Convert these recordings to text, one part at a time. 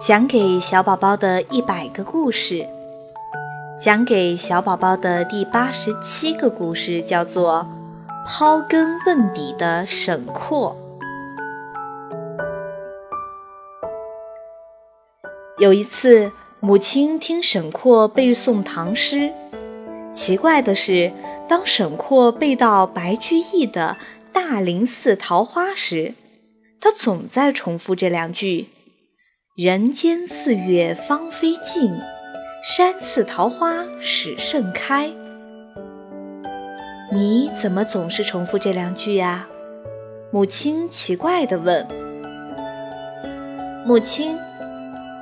讲给小宝宝的一百个故事，讲给小宝宝的第八十七个故事叫做《刨根问底的沈括》。有一次，母亲听沈括背诵唐诗，奇怪的是，当沈括背到白居易的《大林寺桃花》时，他总在重复这两句。人间四月芳菲尽，山寺桃花始盛开。你怎么总是重复这两句呀？母亲奇怪地问。母亲，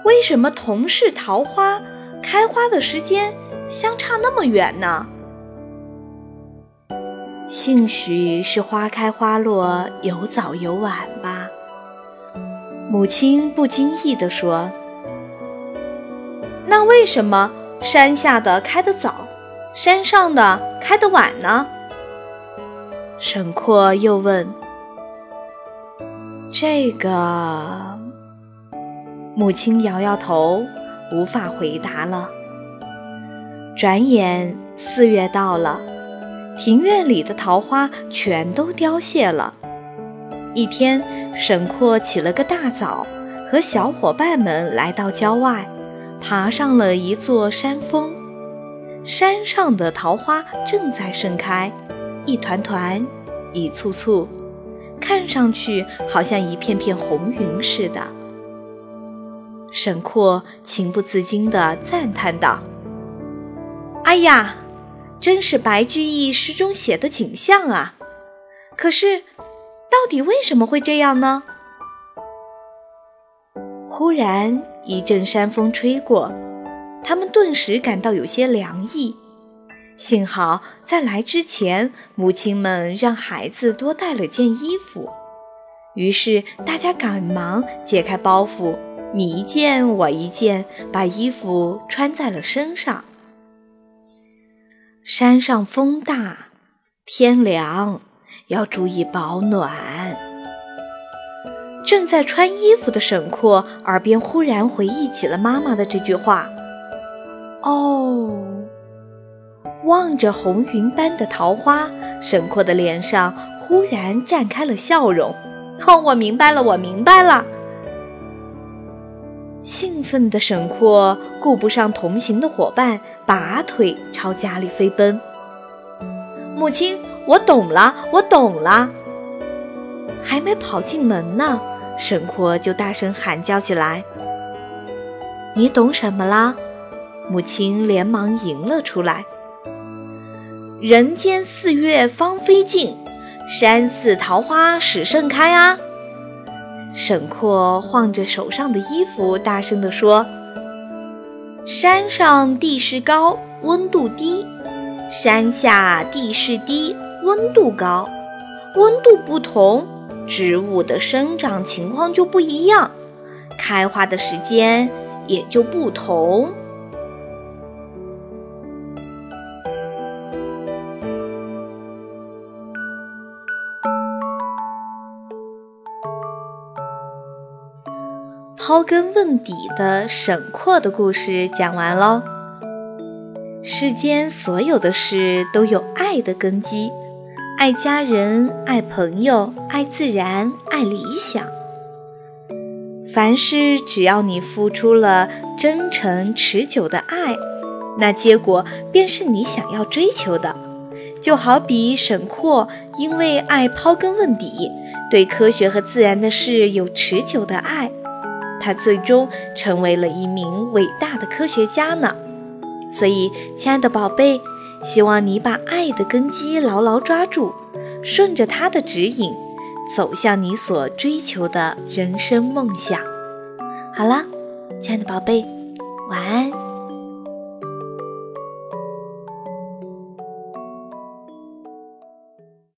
为什么同是桃花，开花的时间相差那么远呢？兴许是花开花落有早有晚吧。母亲不经意地说：“那为什么山下的开得早，山上的开得晚呢？”沈括又问：“这个？”母亲摇摇头，无法回答了。转眼四月到了，庭院里的桃花全都凋谢了。一天，沈括起了个大早，和小伙伴们来到郊外，爬上了一座山峰。山上的桃花正在盛开，一团团，一簇簇，看上去好像一片片红云似的。沈括情不自禁地赞叹道：“哎呀，真是白居易诗中写的景象啊！可是……”到底为什么会这样呢？忽然一阵山风吹过，他们顿时感到有些凉意。幸好在来之前，母亲们让孩子多带了件衣服。于是大家赶忙解开包袱，你一件我一件，把衣服穿在了身上。山上风大，天凉。要注意保暖。正在穿衣服的沈括耳边忽然回忆起了妈妈的这句话。哦，望着红云般的桃花，沈括的脸上忽然绽开了笑容。哦，我明白了，我明白了。兴奋的沈括顾不上同行的伙伴，拔腿朝家里飞奔。母亲。我懂了，我懂了。还没跑进门呢，沈括就大声喊叫起来：“你懂什么啦？”母亲连忙迎了出来：“人间四月芳菲尽，山寺桃花始盛开啊！”沈括晃着手上的衣服，大声地说：“山上地势高，温度低；山下地势低。”温度高，温度不同，植物的生长情况就不一样，开花的时间也就不同。刨根问底的沈括的故事讲完喽。世间所有的事都有爱的根基。爱家人，爱朋友，爱自然，爱理想。凡事只要你付出了真诚持久的爱，那结果便是你想要追求的。就好比沈括因为爱刨根问底，对科学和自然的事有持久的爱，他最终成为了一名伟大的科学家呢。所以，亲爱的宝贝。希望你把爱的根基牢牢抓住，顺着它的指引，走向你所追求的人生梦想。好了，亲爱的宝贝，晚安。